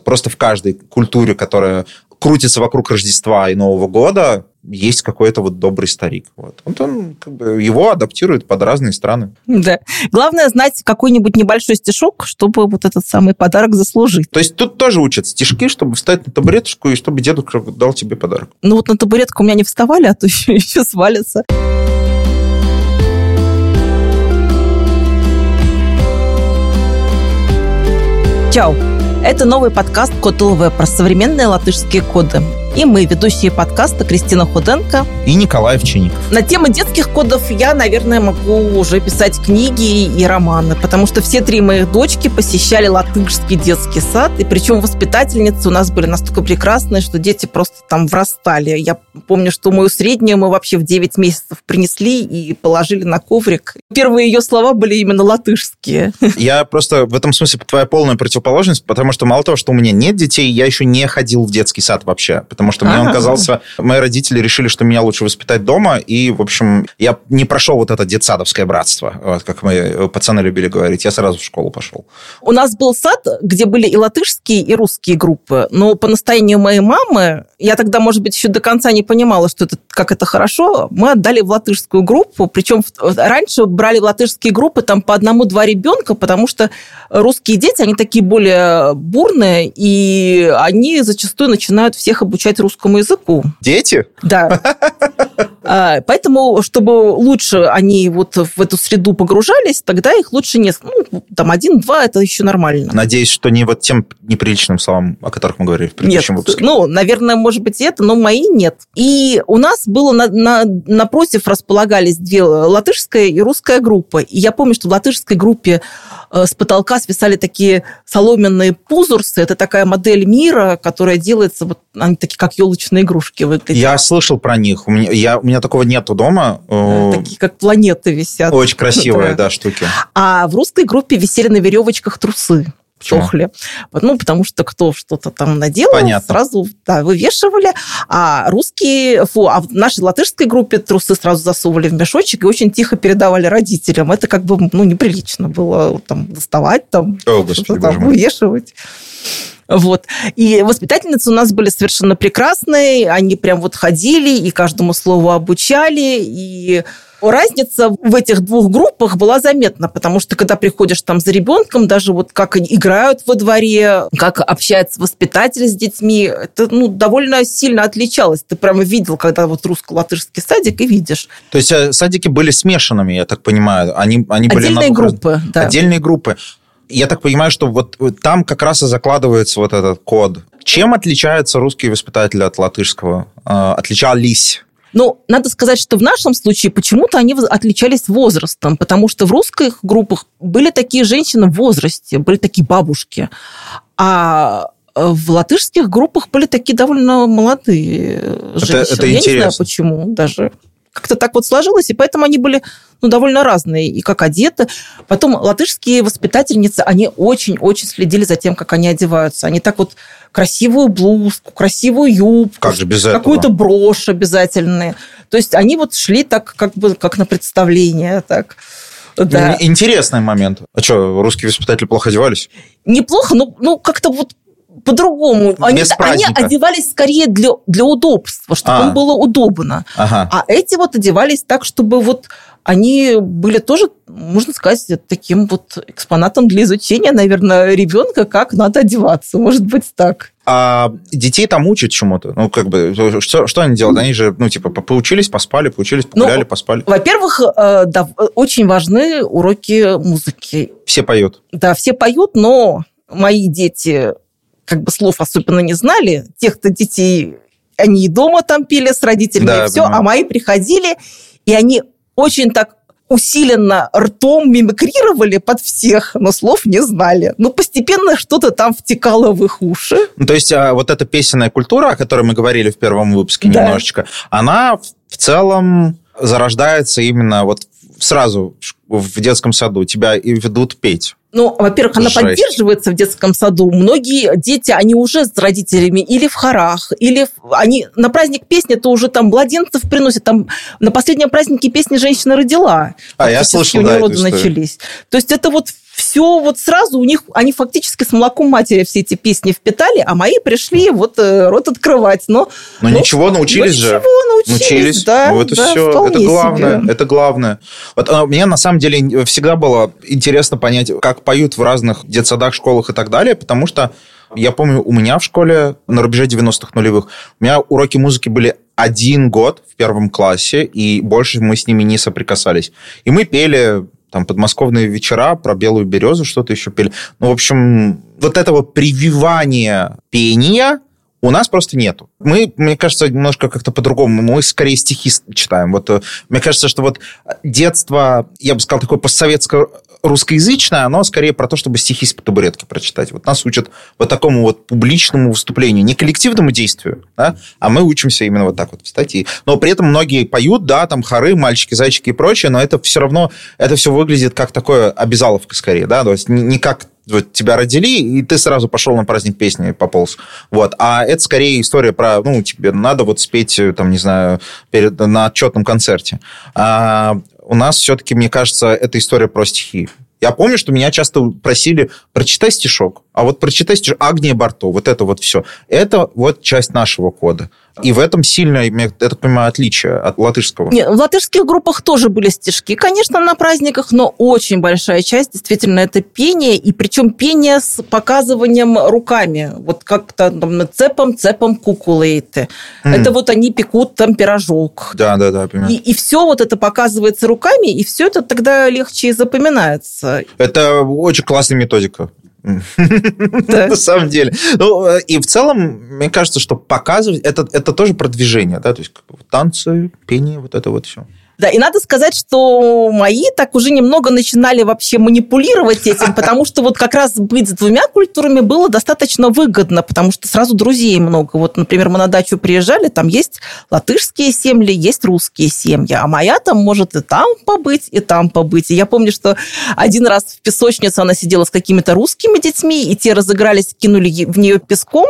Просто в каждой культуре, которая крутится вокруг Рождества и Нового года, есть какой-то вот добрый старик. Вот, вот он как бы его адаптирует под разные страны. Да. Главное знать какой-нибудь небольшой стишок, чтобы вот этот самый подарок заслужить. То есть тут тоже учат стишки, чтобы встать на табуреточку и чтобы дедушка дал тебе подарок. Ну вот на табуретку у меня не вставали, а то еще, еще свалятся. Чао! Это новый подкаст Код про современные латышские коды. И мы, ведущие подкаста Кристина Худенко и Николай Овчинников. На тему детских кодов я, наверное, могу уже писать книги и романы, потому что все три моих дочки посещали латышский детский сад, и причем воспитательницы у нас были настолько прекрасные, что дети просто там врастали. Я помню, что мою среднюю мы вообще в 9 месяцев принесли и положили на коврик. Первые ее слова были именно латышские. Я просто в этом смысле твоя полная противоположность, потому что мало того, что у меня нет детей, я еще не ходил в детский сад вообще, потому что мне он казался... Мои родители решили, что меня лучше воспитать дома, и, в общем, я не прошел вот это детсадовское братство, вот, как мы пацаны любили говорить. Я сразу в школу пошел. У нас был сад, где были и латышские, и русские группы, но по настоянию моей мамы, я тогда, может быть, еще до конца не понимала, что это, как это хорошо, мы отдали в латышскую группу, причем раньше брали в латышские группы там по одному-два ребенка, потому что русские дети, они такие более бурные, и они зачастую начинают всех обучать обучать русскому языку. Дети? Да. А, поэтому, чтобы лучше они вот в эту среду погружались, тогда их лучше не... Ну, там один-два, это еще нормально. Надеюсь, что не вот тем неприличным словам, о которых мы говорили в предыдущем нет, выпуске. Ну, наверное, может быть, и это, но мои нет. И у нас было на, на, напротив располагались две латышская и русская группа. И я помню, что в латышской группе с потолка свисали такие соломенные пузурсы. Это такая модель мира, которая делается, вот они такие как елочные игрушки выглядят. Я слышал про них. У меня, я, у меня такого нету дома. Такие, как планеты висят. Очень красивые, да, штуки. А в русской группе висели на веревочках трусы. Чохли. Ну, потому что кто что-то там наделал, Понятно. сразу да, вывешивали. А русские, фу, а в нашей латышской группе трусы сразу засовывали в мешочек и очень тихо передавали родителям. Это как бы, ну, неприлично было там доставать, там, О, Господи, там вывешивать. Вот. И воспитательницы у нас были совершенно прекрасные, они прям вот ходили и каждому слову обучали, и разница в этих двух группах была заметна, потому что когда приходишь там за ребенком, даже вот как они играют во дворе, как общается воспитатель с детьми, это ну, довольно сильно отличалось. Ты прямо видел, когда вот русско-латышский садик, и видишь. То есть э, садики были смешанными, я так понимаю? Они, они были Отдельные на группы, да. Отдельные группы я так понимаю, что вот там как раз и закладывается вот этот код. Чем отличаются русские воспитатели от латышского? А, отличались? Ну, надо сказать, что в нашем случае почему-то они отличались возрастом, потому что в русских группах были такие женщины в возрасте, были такие бабушки, а э, в латышских группах были такие довольно молодые женщины. Это, это Я интересно. не знаю, почему даже как-то так вот сложилось, и поэтому они были ну, довольно разные, и как одеты. Потом латышские воспитательницы, они очень-очень следили за тем, как они одеваются. Они так вот красивую блузку, красивую юбку, как же без какую-то брошь обязательные. То есть они вот шли так, как бы, как на представление, так. Да. Интересный момент. А что, русские воспитатели плохо одевались? Неплохо, но ну, как-то вот по-другому. Они, они одевались скорее для, для удобства, чтобы а. им было удобно. Ага. А эти вот одевались так, чтобы вот они были тоже, можно сказать, таким вот экспонатом для изучения, наверное, ребенка, как надо одеваться. Может быть, так. А детей там учат чему-то? Ну, как бы, что, что они делают? Они же, ну, типа, поучились, поспали, поучились, погуляли, ну, поспали. Во-первых, э, да, очень важны уроки музыки. Все поют? Да, все поют, но мои дети как бы слов особенно не знали. Тех-то детей, они и дома там пели с родителями, да, и все, а мои приходили, и они очень так усиленно ртом мимикрировали под всех, но слов не знали. Но постепенно что-то там втекало в их уши. Ну, то есть а, вот эта песенная культура, о которой мы говорили в первом выпуске да. немножечко, она в целом зарождается именно вот сразу в детском саду. Тебя и ведут петь. Ну, во-первых, она Жесть. поддерживается в детском саду. Многие дети, они уже с родителями или в хорах, или в... они на праздник песни, то уже там младенцев приносят. Там на последнем празднике песни женщина родила. А, я слышал, да, роды начались. То есть это вот все вот сразу у них, они фактически с молоком матери все эти песни впитали, а мои пришли вот э, рот открывать. Но, но, но ничего, научились но же. Ничего, научились, научились. да. Ну, это да, все, это главное, себе. это главное. Вот а, мне на самом деле всегда было интересно понять, как поют в разных детсадах, школах и так далее, потому что я помню, у меня в школе на рубеже 90-х нулевых у меня уроки музыки были один год в первом классе, и больше мы с ними не соприкасались. И мы пели там подмосковные вечера, про белую березу что-то еще пели. Ну, в общем, вот этого прививания пения у нас просто нету. Мы, мне кажется, немножко как-то по-другому. Мы скорее стихи читаем. Вот э, мне кажется, что вот детство, я бы сказал, такое постсоветское русскоязычное, оно скорее про то, чтобы стихи с табуретки прочитать. Вот нас учат вот такому вот публичному выступлению, не коллективному действию, да, а мы учимся именно вот так вот в статьи. Но при этом многие поют, да, там хоры, мальчики, зайчики и прочее, но это все равно, это все выглядит как такое обязаловка скорее, да, то есть не как вот тебя родили, и ты сразу пошел на праздник песни и пополз. Вот. А это скорее история про, ну, тебе надо вот спеть, там, не знаю, перед, на отчетном концерте. А у нас все-таки, мне кажется, это история про стихи. Я помню, что меня часто просили, прочитай стишок. А вот прочитай стишок Агния Барто, вот это вот все. Это вот часть нашего кода. И в этом сильное, я так понимаю, отличие от латышского. Нет, в латышских группах тоже были стишки, конечно, на праздниках, но очень большая часть действительно это пение, и причем пение с показыванием руками. Вот как-то там цепом, цепом кукулейты. Mm. Это вот они пекут там пирожок. Да, да, да, понимаю. И, и все вот это показывается руками, и все это тогда легче запоминается. Это очень классная методика. На самом деле. Ну, э, и в целом, мне кажется, что показывать, это, это тоже продвижение, да, то есть танцы, пение, вот это вот все. Да, и надо сказать, что мои так уже немного начинали вообще манипулировать этим, потому что вот как раз быть с двумя культурами было достаточно выгодно, потому что сразу друзей много. Вот, например, мы на дачу приезжали, там есть латышские семьи, есть русские семьи, а моя там может и там побыть, и там побыть. И я помню, что один раз в песочнице она сидела с какими-то русскими детьми, и те разыгрались, кинули в нее песком,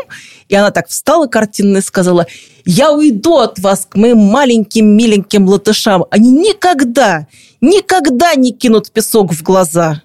и она так встала картинно и сказала, я уйду от вас к моим маленьким миленьким латышам. Они никогда, никогда не кинут песок в глаза.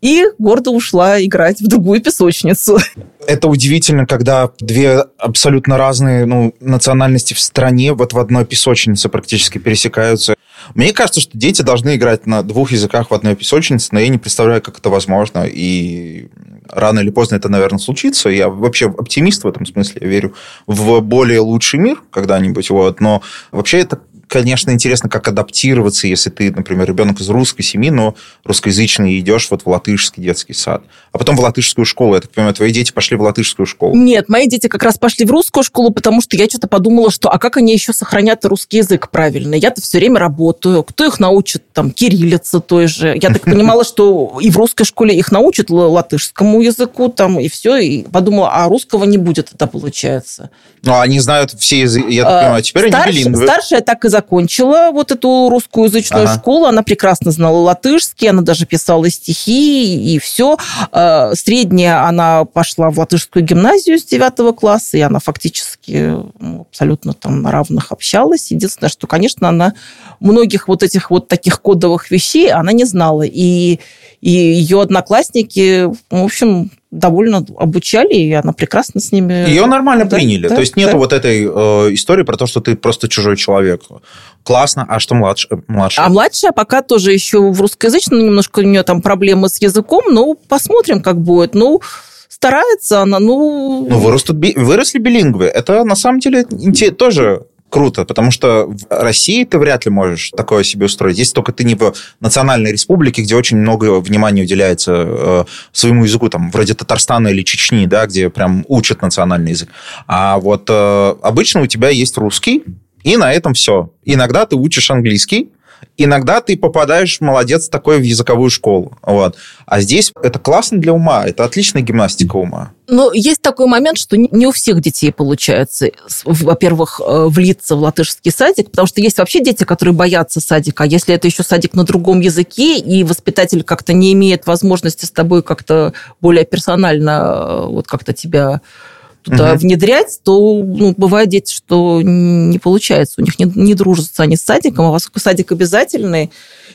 И гордо ушла играть в другую песочницу. Это удивительно, когда две абсолютно разные ну, национальности в стране вот в одной песочнице практически пересекаются. Мне кажется, что дети должны играть на двух языках в одной песочнице, но я не представляю, как это возможно. И рано или поздно это, наверное, случится. Я вообще оптимист в этом смысле. Я верю в более лучший мир когда-нибудь. Вот. Но вообще это конечно, интересно, как адаптироваться, если ты, например, ребенок из русской семьи, но русскоязычный, и идешь вот в латышский детский сад. А потом в латышскую школу. Я так понимаю, твои дети пошли в латышскую школу. Нет, мои дети как раз пошли в русскую школу, потому что я что-то подумала, что а как они еще сохранят русский язык правильно? Я-то все время работаю. Кто их научит там кириллице той же? Я так понимала, что и в русской школе их научат латышскому языку там, и все. И подумала, а русского не будет это получается. Ну, они знают все языки, я так понимаю, а теперь Старш, они билингвы. Старшая так и закончила вот эту русскоязычную ага. школу, она прекрасно знала латышский, она даже писала стихи и все. А, средняя она пошла в латышскую гимназию с 9 класса, и она фактически ну, абсолютно там на равных общалась. Единственное, что, конечно, она многих вот этих вот таких кодовых вещей она не знала. И, и ее одноклассники, в общем, довольно обучали, и она прекрасно с ними... Ее нормально да, приняли. Да, то есть нету да. вот этой э, истории про то, что ты просто чужой человек. Классно. А что младше? младшая? А младшая пока тоже еще в русскоязычном, немножко у нее там проблемы с языком, но посмотрим, как будет. Ну, старается она, ну... Ну, вырастут, выросли билингвы. Это, на самом деле, тоже круто, потому что в России ты вряд ли можешь такое себе устроить. Здесь только ты не в национальной республике, где очень много внимания уделяется э, своему языку, там, вроде Татарстана или Чечни, да, где прям учат национальный язык. А вот э, обычно у тебя есть русский, и на этом все. Иногда ты учишь английский, иногда ты попадаешь, молодец, такой в языковую школу. Вот. А здесь это классно для ума, это отличная гимнастика ума. Но есть такой момент, что не у всех детей получается, во-первых, э, влиться в латышский садик, потому что есть вообще дети, которые боятся садика, а если это еще садик на другом языке, и воспитатель как-то не имеет возможности с тобой как-то более персонально э, вот как-то тебя туда угу. внедрять, то ну, бывает дети, что не получается, у них не, не дружатся они с садиком, а поскольку садик обязательный,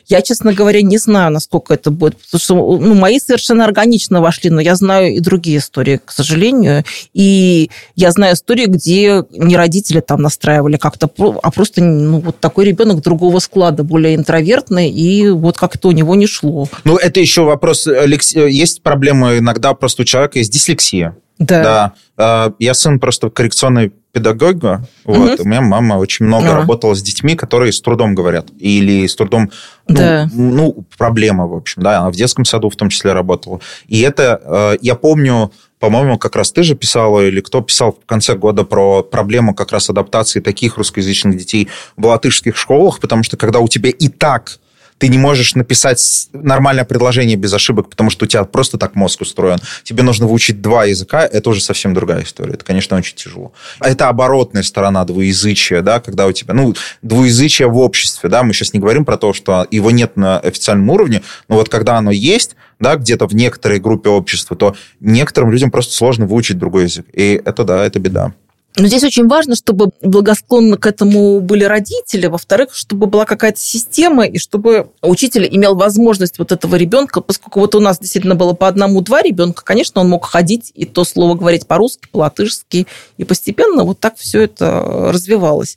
я, честно говоря, не знаю, насколько это будет, потому что ну, мои совершенно органично вошли, но я знаю и другие истории, к сожалению, и я знаю истории, где не родители там настраивали как-то, а просто ну, вот такой ребенок другого склада, более интровертный, и вот как-то у него не шло. Ну, это еще вопрос, есть проблема иногда просто у человека есть дислексия. Да. да. А, я сын просто коррекционный педагога. Вот. Угу. У меня мама очень много а. работала с детьми, которые с трудом говорят. Или с трудом... Ну, да. ну, проблема, в общем. Да, она в детском саду в том числе работала. И это, э, я помню, по-моему, как раз ты же писала, или кто писал в конце года про проблему как раз адаптации таких русскоязычных детей в латышских школах, потому что когда у тебя и так ты не можешь написать нормальное предложение без ошибок, потому что у тебя просто так мозг устроен. Тебе нужно выучить два языка, это уже совсем другая история. Это, конечно, очень тяжело. Это оборотная сторона двуязычия, да, когда у тебя, ну, двуязычие в обществе, да, мы сейчас не говорим про то, что его нет на официальном уровне, но вот когда оно есть, да, где-то в некоторой группе общества, то некоторым людям просто сложно выучить другой язык. И это, да, это беда. Но здесь очень важно, чтобы благосклонны к этому были родители, во-вторых, чтобы была какая-то система, и чтобы учитель имел возможность вот этого ребенка, поскольку вот у нас действительно было по одному-два ребенка, конечно, он мог ходить и то слово говорить по-русски, по-латышски, и постепенно вот так все это развивалось.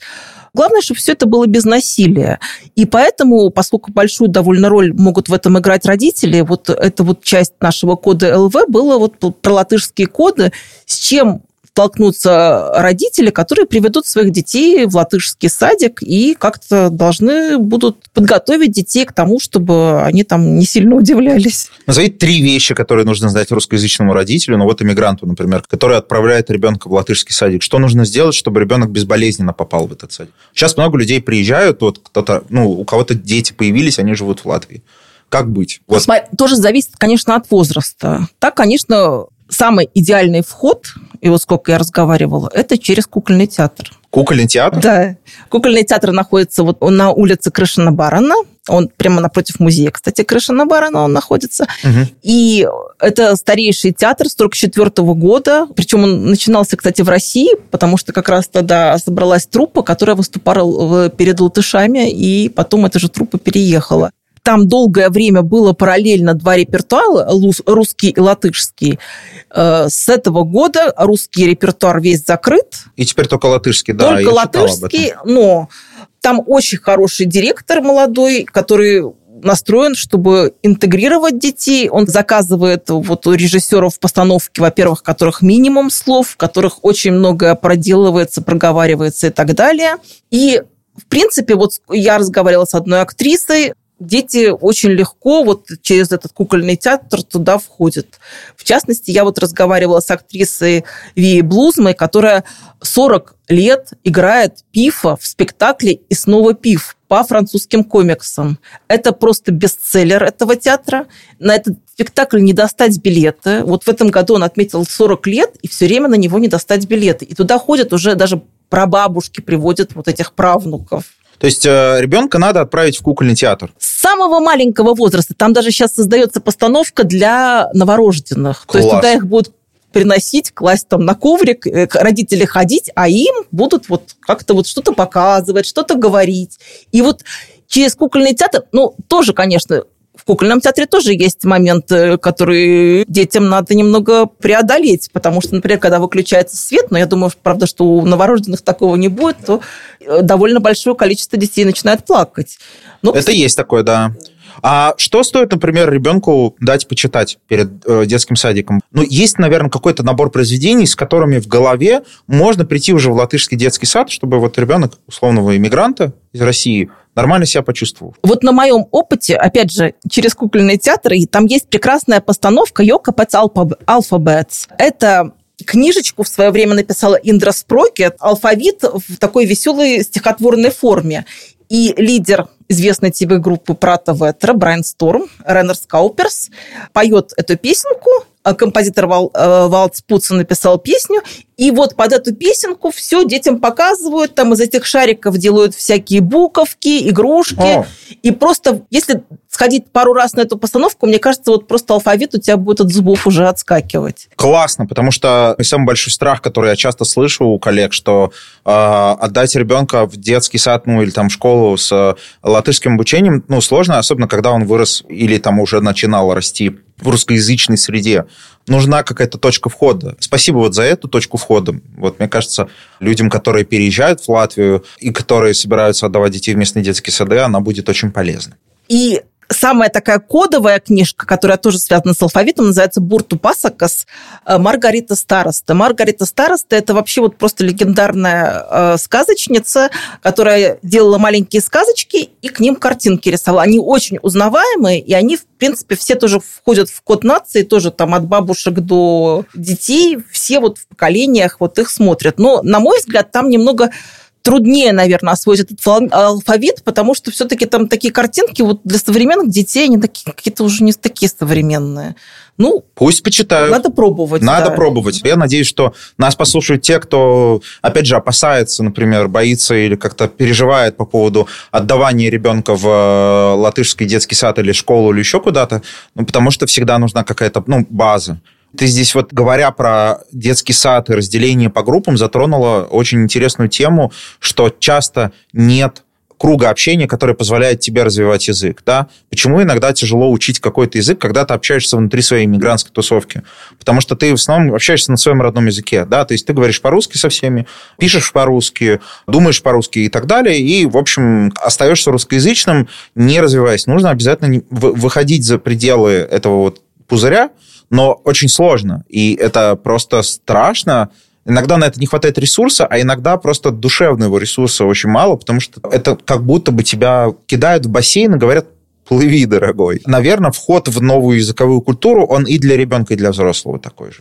Главное, чтобы все это было без насилия. И поэтому, поскольку большую довольно роль могут в этом играть родители, вот эта вот часть нашего кода ЛВ была вот про латышские коды, с чем столкнутся родители, которые приведут своих детей в латышский садик и как-то должны будут подготовить детей к тому, чтобы они там не сильно удивлялись. Назови три вещи, которые нужно знать русскоязычному родителю, ну вот иммигранту, например, который отправляет ребенка в латышский садик. Что нужно сделать, чтобы ребенок безболезненно попал в этот садик? Сейчас много людей приезжают, вот кто-то, ну, у кого-то дети появились, они живут в Латвии. Как быть? Вот. Тоже зависит, конечно, от возраста. Так, конечно, самый идеальный вход, и вот сколько я разговаривала, это через кукольный театр. Кукольный театр? Да. Кукольный театр находится вот на улице Крышина Барана. Он прямо напротив музея, кстати, Крышина Барана он находится. Угу. И это старейший театр 44 -го года. Причем он начинался, кстати, в России, потому что как раз тогда собралась труппа, которая выступала перед латышами, и потом эта же труппа переехала. Там долгое время было параллельно два репертуара, русский и латышский. Э, с этого года русский репертуар весь закрыт. И теперь только латышский, да. Только латышский, но там очень хороший директор молодой, который настроен, чтобы интегрировать детей. Он заказывает вот у режиссеров постановки, во-первых, которых минимум слов, в которых очень многое проделывается, проговаривается и так далее. И в принципе, вот я разговаривала с одной актрисой, дети очень легко вот через этот кукольный театр туда входят. В частности, я вот разговаривала с актрисой Ви Блузмой, которая 40 лет играет Пифа в спектакле «И снова Пиф» по французским комиксам. Это просто бестселлер этого театра. На этот спектакль не достать билеты. Вот в этом году он отметил 40 лет, и все время на него не достать билеты. И туда ходят уже даже прабабушки приводят вот этих правнуков. То есть э, ребенка надо отправить в кукольный театр. С самого маленького возраста. Там даже сейчас создается постановка для новорожденных. Класс. То есть туда их будут приносить, класть там на коврик, э, родители ходить, а им будут вот как-то вот что-то показывать, что-то говорить. И вот через кукольный театр, ну, тоже, конечно, в кукольном театре тоже есть момент, э, который детям надо немного преодолеть, потому что, например, когда выключается свет, но я думаю, правда, что у новорожденных такого не будет, то э, довольно большое количество детей начинает плакать. Ну, Это есть такое, да. А что стоит, например, ребенку дать почитать перед э, детским садиком? Ну, есть, наверное, какой-то набор произведений, с которыми в голове можно прийти уже в латышский детский сад, чтобы вот ребенок условного иммигранта из России нормально себя почувствовал. Вот на моем опыте, опять же, через кукольный театр, и там есть прекрасная постановка «Йока Пэц Алфабетс». Это книжечку в свое время написала Индра Спрокет, алфавит в такой веселой стихотворной форме. И лидер известной тебе группы Прата Ветра, Брайан Сторм, Реннер Скауперс, поет эту песенку, а композитор Вал, э, Валц Пуца написал песню, и вот под эту песенку все детям показывают, там из этих шариков делают всякие буковки, игрушки, О. и просто, если сходить пару раз на эту постановку, мне кажется, вот просто алфавит у тебя будет от зубов уже отскакивать. Классно, потому что самый большой страх, который я часто слышу у коллег, что э, отдать ребенка в детский сад, ну или там в школу с э, латышским обучением, ну сложно, особенно когда он вырос или там уже начинал расти в русскоязычной среде. Нужна какая-то точка входа. Спасибо вот за эту точку входа. Вот мне кажется, людям, которые переезжают в Латвию и которые собираются отдавать детей в местные детские сады, она будет очень полезна. И самая такая кодовая книжка, которая тоже связана с алфавитом, называется «Бурту Пасакас» э, Маргарита Староста. Маргарита Староста – это вообще вот просто легендарная э, сказочница, которая делала маленькие сказочки и к ним картинки рисовала. Они очень узнаваемые, и они, в принципе, все тоже входят в код нации, тоже там от бабушек до детей, все вот в поколениях вот их смотрят. Но, на мой взгляд, там немного труднее, наверное, освоить этот алфавит, потому что все-таки там такие картинки вот для современных детей, они такие какие-то уже не такие современные. Ну, пусть почитают. Надо пробовать. Надо да. пробовать. Я надеюсь, что нас послушают те, кто, опять же, опасается, например, боится или как-то переживает по поводу отдавания ребенка в э, латышский детский сад или школу или еще куда-то, ну, потому что всегда нужна какая-то ну, база. Ты здесь вот, говоря про детский сад и разделение по группам, затронула очень интересную тему, что часто нет круга общения, который позволяет тебе развивать язык. Да? Почему иногда тяжело учить какой-то язык, когда ты общаешься внутри своей иммигрантской тусовки? Потому что ты в основном общаешься на своем родном языке. Да? То есть ты говоришь по-русски со всеми, пишешь по-русски, думаешь по-русски и так далее, и, в общем, остаешься русскоязычным, не развиваясь. Нужно обязательно выходить за пределы этого вот пузыря, но очень сложно. И это просто страшно. Иногда на это не хватает ресурса, а иногда просто душевного ресурса очень мало, потому что это как будто бы тебя кидают в бассейн и говорят, плыви, дорогой. Наверное, вход в новую языковую культуру, он и для ребенка, и для взрослого такой же.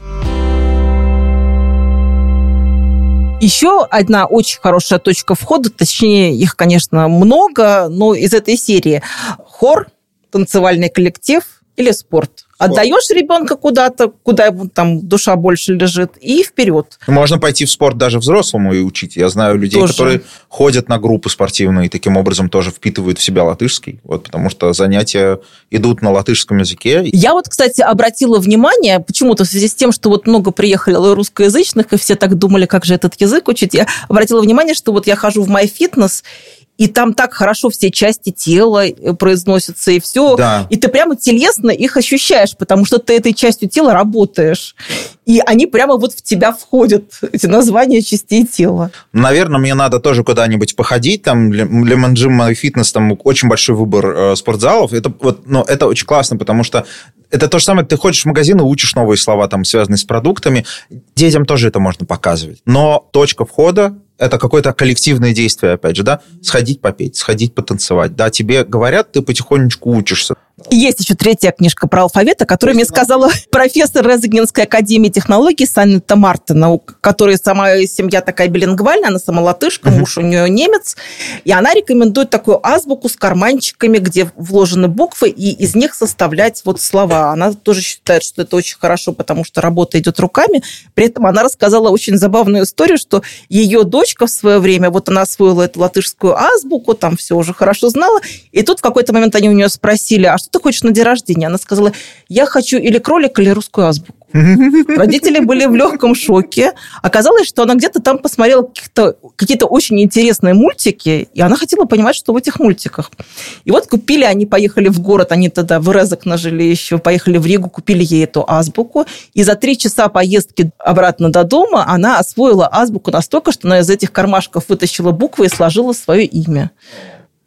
Еще одна очень хорошая точка входа, точнее, их, конечно, много, но из этой серии хор, танцевальный коллектив или спорт – Отдаешь ребенка куда-то, куда ему там душа больше лежит, и вперед. Можно пойти в спорт даже взрослому и учить. Я знаю людей, тоже. которые ходят на группы спортивные и таким образом тоже впитывают в себя латышский, вот, потому что занятия идут на латышском языке. Я вот, кстати, обратила внимание, почему-то в связи с тем, что вот много приехало русскоязычных, и все так думали, как же этот язык учить, я обратила внимание, что вот я хожу в MyFitness, и там так хорошо все части тела э, произносятся, и все. Да. И ты прямо телесно их ощущаешь, потому что ты этой частью тела работаешь. И они прямо вот в тебя входят, эти названия частей тела. Наверное, мне надо тоже куда-нибудь походить. Там Lemon Gym Fitness, там очень большой выбор э, спортзалов. Это, вот, ну, это очень классно, потому что это то же самое, ты ходишь в магазин и учишь новые слова, там, связанные с продуктами. Детям тоже это можно показывать. Но точка входа это какое-то коллективное действие, опять же, да, сходить попеть, сходить потанцевать, да, тебе говорят, ты потихонечку учишься. Есть еще третья книжка про алфавит, о которой мне сказала профессор Резагенской академии технологий Санта Мартина, у которой сама семья такая билингвальная, она сама латышка, муж у нее немец, и она рекомендует такую азбуку с карманчиками, где вложены буквы, и из них составлять вот слова. Она тоже считает, что это очень хорошо, потому что работа идет руками. При этом она рассказала очень забавную историю, что ее дочка в свое время, вот она освоила эту латышскую азбуку, там все уже хорошо знала, и тут в какой-то момент они у нее спросили, а что что ты хочешь на день рождения? Она сказала, я хочу или кролик, или русскую азбуку. Родители были в легком шоке. Оказалось, что она где-то там посмотрела какие-то какие очень интересные мультики, и она хотела понимать, что в этих мультиках. И вот купили, они поехали в город, они тогда в Резок нажили еще, поехали в Ригу, купили ей эту азбуку, и за три часа поездки обратно до дома она освоила азбуку настолько, что она из этих кармашков вытащила буквы и сложила свое имя.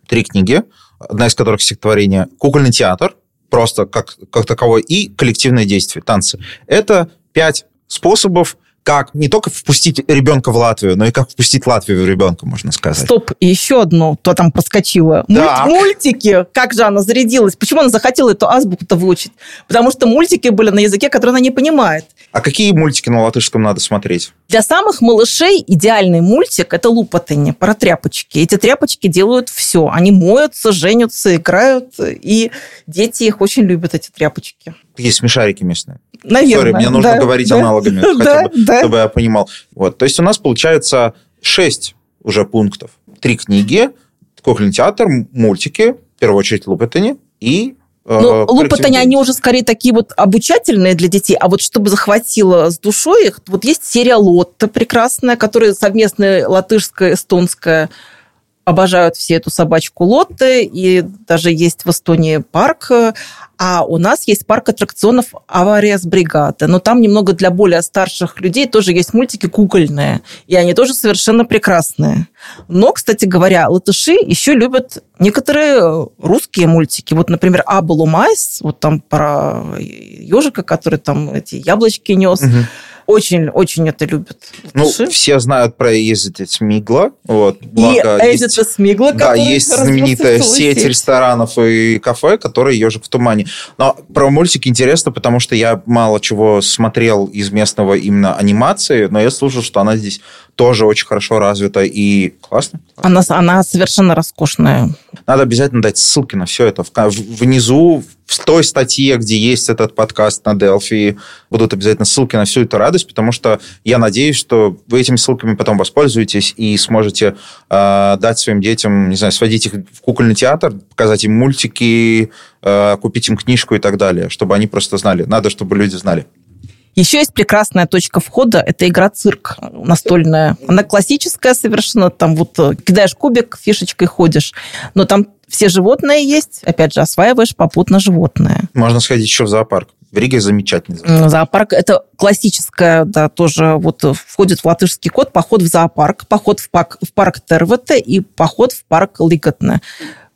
Три книги одна из которых стихотворение «Кукольный театр», просто как, как таковой, и коллективное действие, танцы. Это пять способов как не только впустить ребенка в Латвию, но и как впустить Латвию в ребенка, можно сказать. Стоп, и еще одно, то там подскочило. Да. мультики, как же она зарядилась? Почему она захотела эту азбуку-то выучить? Потому что мультики были на языке, который она не понимает. А какие мультики на латышском надо смотреть? Для самых малышей идеальный мультик – это лупатыни, про тряпочки. Эти тряпочки делают все. Они моются, женятся, играют, и дети их очень любят, эти тряпочки. Есть смешарики местные. Наверное. Sorry, мне нужно да, говорить да, аналогами, хотя да, бы, да. чтобы я понимал. Вот. То есть у нас получается шесть уже пунктов. Три книги, кукольный театр, мультики, в первую очередь Лупетани, и ну, лупы-то они, они уже скорее такие вот обучательные для детей, а вот чтобы захватило с душой их, вот есть серия Лотта прекрасная, которая совместная латышская, эстонская обожают все эту собачку Лотте, и даже есть в Эстонии парк, а у нас есть парк аттракционов «Авария с бригады». Но там немного для более старших людей тоже есть мультики кукольные, и они тоже совершенно прекрасные. Но, кстати говоря, латыши еще любят некоторые русские мультики. Вот, например, «Абалу Майс», вот там про ежика, который там эти яблочки нес. Угу очень-очень это любят. Ну, все знают про Эзита Смигла. Вот, благо, и Эзита Смигла, Да, есть знаменитая сеть ресторанов и кафе, которые «Ежик в тумане». Но про мультики интересно, потому что я мало чего смотрел из местного именно анимации, но я слушал, что она здесь тоже очень хорошо развита и классно. Она, она совершенно роскошная. Надо обязательно дать ссылки на все это. Внизу, в той статье, где есть этот подкаст на Delphi, будут обязательно ссылки на всю эту радость, потому что я надеюсь, что вы этими ссылками потом воспользуетесь и сможете э, дать своим детям, не знаю, сводить их в кукольный театр, показать им мультики, э, купить им книжку и так далее, чтобы они просто знали. Надо, чтобы люди знали. Еще есть прекрасная точка входа, это игра цирк настольная. Она классическая совершенно, там вот э, кидаешь кубик, фишечкой ходишь, но там все животные есть, опять же, осваиваешь попутно животное. Можно сходить еще в зоопарк. В Риге замечательный зоопарк. Зоопарк – это классическая, да, тоже вот входит в латышский код, поход в зоопарк, поход в парк, в парк Тервете и поход в парк Лиготне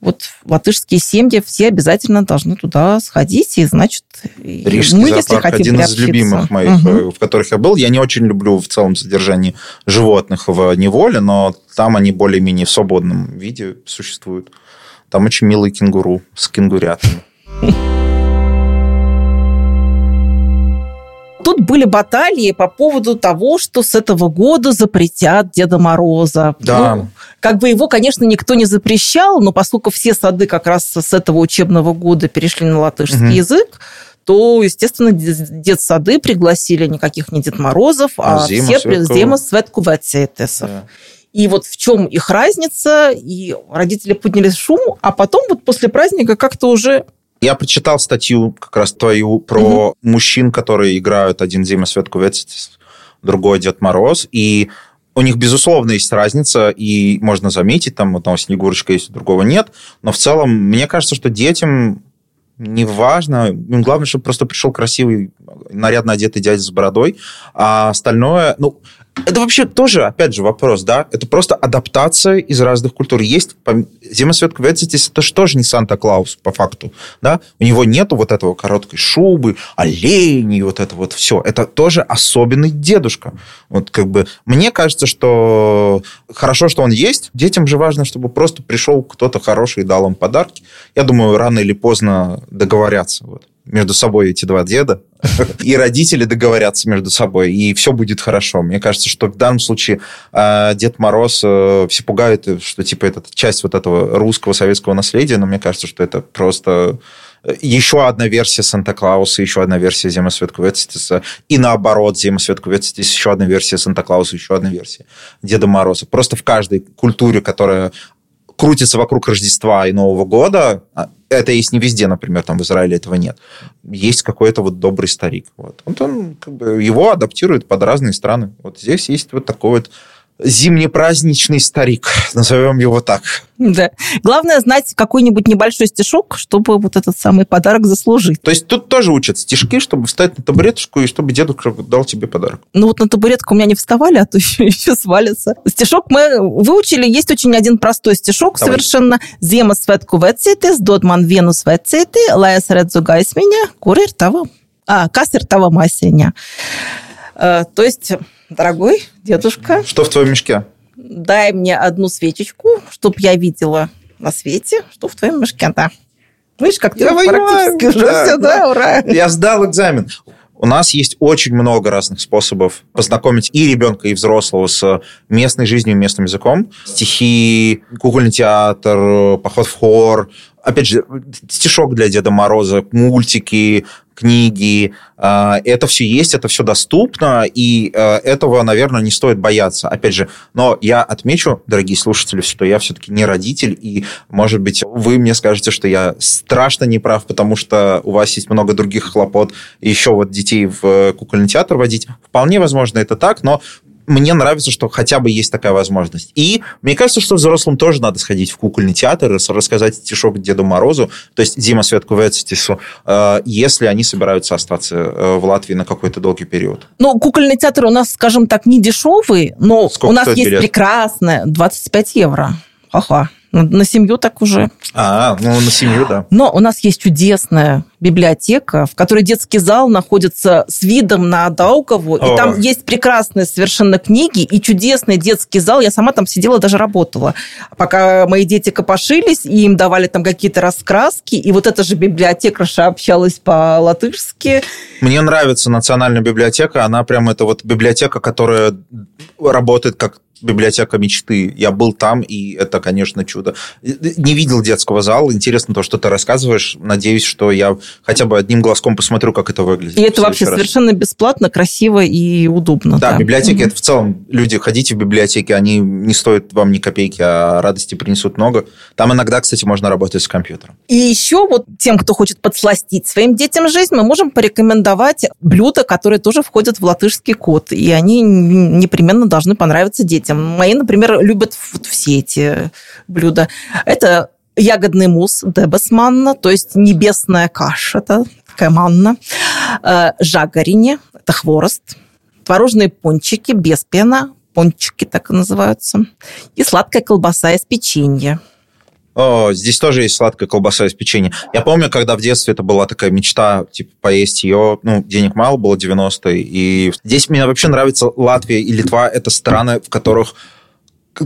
вот латышские семьи все обязательно должны туда сходить, и, значит, Рижский мы, если хотим один из любимых моих, угу. в которых я был. Я не очень люблю в целом содержание животных в неволе, но там они более-менее в свободном виде существуют. Там очень милый кенгуру с кенгурятами. тут были баталии по поводу того, что с этого года запретят Деда Мороза. Да. Ну, как бы его, конечно, никто не запрещал, но поскольку все сады как раз с этого учебного года перешли на латышский угу. язык, то, естественно, детсады пригласили никаких не Дед Морозов, а, а зима, все Зима Светку Вацетесов. Да. И вот в чем их разница, и родители подняли шум, а потом вот после праздника как-то уже я прочитал статью как раз твою про угу. мужчин, которые играют один Зима Светку Ветцитис, другой Дед Мороз, и у них, безусловно, есть разница, и можно заметить, там одного Снегурочка есть, другого нет, но в целом, мне кажется, что детям не важно, им главное, чтобы просто пришел красивый, нарядно одетый дядя с бородой, а остальное, ну, это вообще тоже, опять же, вопрос, да? Это просто адаптация из разных культур. Есть Зимосвет Квецитис, это же тоже не Санта-Клаус, по факту, да? У него нету вот этого короткой шубы, оленей, вот это вот все. Это тоже особенный дедушка. Вот как бы мне кажется, что хорошо, что он есть. Детям же важно, чтобы просто пришел кто-то хороший и дал им подарки. Я думаю, рано или поздно договорятся. Вот между собой эти два деда, и родители договорятся между собой, и все будет хорошо. Мне кажется, что в данном случае э, Дед Мороз э, все пугают, что типа это часть вот этого русского советского наследия, но мне кажется, что это просто еще одна версия Санта-Клауса, еще одна версия Зима Светку Ветстиса, и наоборот, Зима Светку Ветстис, еще одна версия Санта-Клауса, еще одна версия Деда Мороза. Просто в каждой культуре, которая крутится вокруг Рождества и Нового года, а, это есть не везде, например, там в Израиле этого нет. Есть какой-то вот добрый старик. Вот. Вот он как бы его адаптирует под разные страны. Вот здесь есть вот такой вот зимнепраздничный старик, назовем его так. Да. Главное знать какой-нибудь небольшой стишок, чтобы вот этот самый подарок заслужить. То есть тут тоже учат стишки, чтобы встать на табуреточку и чтобы дедушка дал тебе подарок. Ну вот на табуретку у меня не вставали, а то еще, еще свалится. Стишок мы выучили. Есть очень один простой стишок Давай. совершенно. Зема светку вецитис, додман венус вецити, лаес редзу гайсменя, курир того. А, касер того масеня. Э, то есть дорогой дедушка. Что в твоем мешке? Дай мне одну свечечку, чтобы я видела на свете, что в твоем мешке, да. Видишь, как я ты практически уже да, все, да, да, ура. Я сдал экзамен. У нас есть очень много разных способов познакомить и ребенка, и взрослого с местной жизнью, местным языком. Стихи, кукольный театр, поход в хор, опять же, стишок для Деда Мороза, мультики, книги. А, это все есть, это все доступно, и а, этого, наверное, не стоит бояться. Опять же, но я отмечу, дорогие слушатели, что я все-таки не родитель, и, может быть, вы мне скажете, что я страшно неправ, потому что у вас есть много других хлопот, еще вот детей в кукольный театр водить. Вполне возможно, это так, но мне нравится, что хотя бы есть такая возможность. И мне кажется, что взрослым тоже надо сходить в кукольный театр и рассказать стишок Деду Морозу, то есть Дима Светку Вецетису, э, если они собираются остаться э, в Латвии на какой-то долгий период. Ну, кукольный театр у нас, скажем так, не дешевый, но Сколько у нас есть билет? прекрасное 25 евро. Ага. На семью так уже. А, ну на семью, да. Но у нас есть чудесная библиотека, в которой детский зал находится с видом на Даугаву, и там есть прекрасные совершенно книги и чудесный детский зал. Я сама там сидела, даже работала. Пока мои дети копошились, и им давали там какие-то раскраски, и вот эта же библиотекарша общалась по-латышски. Мне нравится национальная библиотека, она прям это вот библиотека, которая работает как библиотека мечты. Я был там, и это, конечно, чудо. Не видел детского зала. Интересно то, что ты рассказываешь. Надеюсь, что я хотя бы одним глазком посмотрю, как это выглядит. И это вообще раз. совершенно бесплатно, красиво и удобно. Да, да. библиотеки, угу. это в целом, люди, ходите в библиотеки, они не стоят вам ни копейки, а радости принесут много. Там иногда, кстати, можно работать с компьютером. И еще вот тем, кто хочет подсластить своим детям жизнь, мы можем порекомендовать блюда, которые тоже входят в латышский код, и они непременно должны понравиться детям детям. Мои, например, любят вот все эти блюда. Это ягодный мусс дебесманна, то есть небесная каша, это такая манна. Э, жагарине, это хворост. Творожные пончики без пена, пончики так и называются. И сладкая колбаса из печенья. О, здесь тоже есть сладкая колбаса из печенья. Я помню, когда в детстве это была такая мечта, типа, поесть ее. Ну, денег мало было, 90-е. И здесь мне вообще нравится Латвия и Литва. Это страны, в которых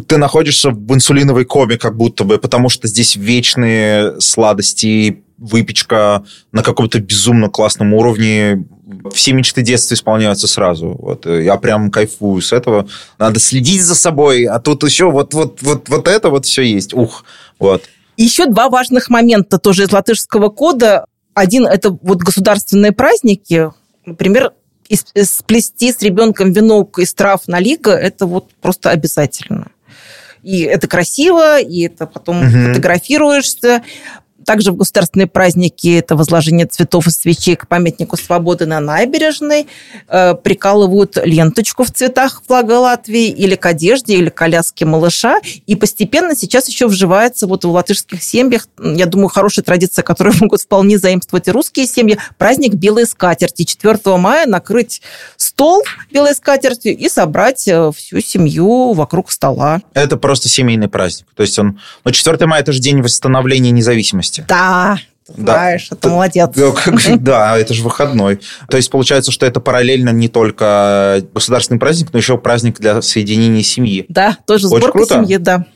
ты находишься в инсулиновой коме как будто бы, потому что здесь вечные сладости, выпечка на каком-то безумно классном уровне. Все мечты детства исполняются сразу. Вот я прям кайфую с этого. Надо следить за собой, а тут еще вот, вот, вот, вот это вот все есть. Ух, вот. Еще два важных момента тоже из латышского кода. Один – это вот государственные праздники. Например, сплести с ребенком венок из трав на лига – это вот просто обязательно. И это красиво, и это потом угу. фотографируешься. Также в государственные праздники это возложение цветов и свечей к памятнику свободы на набережной. Э, прикалывают ленточку в цветах флага Латвии или к одежде, или к коляске малыша. И постепенно сейчас еще вживается вот в латышских семьях, я думаю, хорошая традиция, которую могут вполне заимствовать и русские семьи, праздник белой скатерти. 4 мая накрыть стол белой скатертью и собрать э, всю семью вокруг стола. Это просто семейный праздник. То есть он... Ну, 4 мая – это же день восстановления независимости месте. Да, знаешь, да. это молодец. Да, это же выходной. То есть получается, что это параллельно не только государственный праздник, но еще праздник для соединения семьи. Да, тоже Очень сборка круто. семьи, да.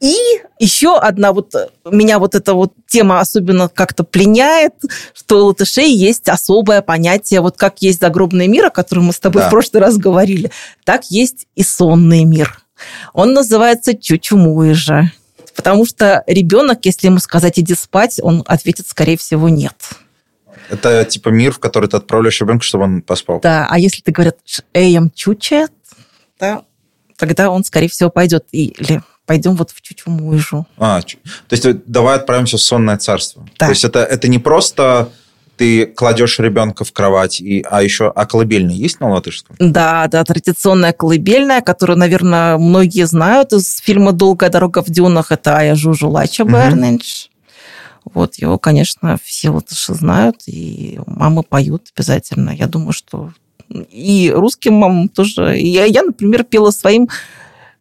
И еще одна вот меня вот эта вот тема особенно как-то пленяет, что у латышей есть особое понятие, вот как есть загробный мир, о котором мы с тобой да. в прошлый раз говорили, так есть и сонный мир. Он называется чучумуижа. Потому что ребенок, если ему сказать «иди спать», он ответит, скорее всего, «нет». Это типа мир, в который ты отправляешь ребенка, чтобы он поспал. Да, а если ты говоришь «эйм чучет», да, тогда он, скорее всего, пойдет или пойдем вот в чучумуйжу. А, то есть давай отправимся в сонное царство. Да. То есть это, это не просто ты кладешь ребенка в кровать, и, а еще а колыбельная есть на латышском? Да, да, традиционная колыбельная, которую, наверное, многие знают из фильма «Долгая дорога в дюнах». Это Ая Жужу Лача Бернинч. Вот его, конечно, все латыши знают, и мамы поют обязательно. Я думаю, что и русским мамам тоже. Я, я например, пела своим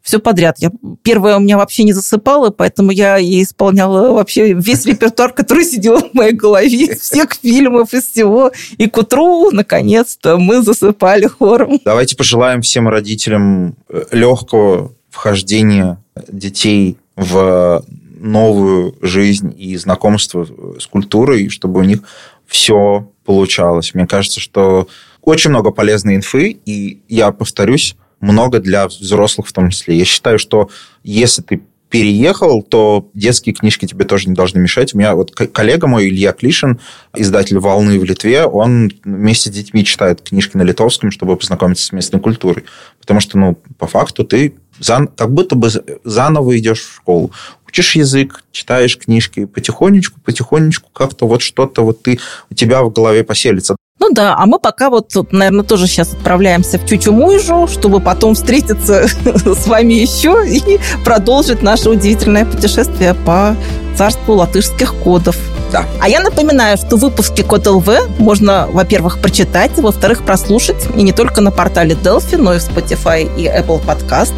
все подряд. Я первое у меня вообще не засыпала, поэтому я и исполняла вообще весь репертуар, который сидел в моей голове, всех фильмов, из всего. И к утру, наконец-то, мы засыпали хором. Давайте пожелаем всем родителям э, легкого вхождения детей в новую жизнь и знакомство с культурой, чтобы у них все получалось. Мне кажется, что очень много полезной инфы, и я повторюсь, много для взрослых в том числе. Я считаю, что если ты переехал, то детские книжки тебе тоже не должны мешать. У меня вот коллега мой, Илья Клишин, издатель «Волны» в Литве, он вместе с детьми читает книжки на литовском, чтобы познакомиться с местной культурой. Потому что, ну, по факту ты зан... как будто бы заново идешь в школу. Учишь язык, читаешь книжки, потихонечку, потихонечку как-то вот что-то вот ты, у тебя в голове поселится. Ну да, а мы пока вот, наверное, тоже сейчас отправляемся в Чучу-Муйжу, чтобы потом встретиться с вами еще и продолжить наше удивительное путешествие по царству латышских кодов. Да. А я напоминаю, что выпуски Код ЛВ можно, во-первых, прочитать, во-вторых, прослушать. И не только на портале Delphi, но и в Spotify и Apple Podcast.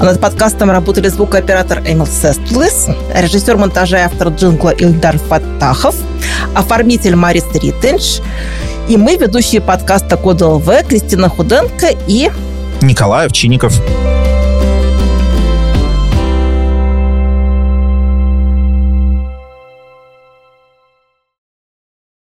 А над подкастом работали звукооператор Эмил Сестлис, режиссер монтажа и автор джингла Ильдар Фаттахов, оформитель Марис Риттенш, и мы, ведущие подкаста Код ЛВ, Кристина Худенко и... Николай Овчинников.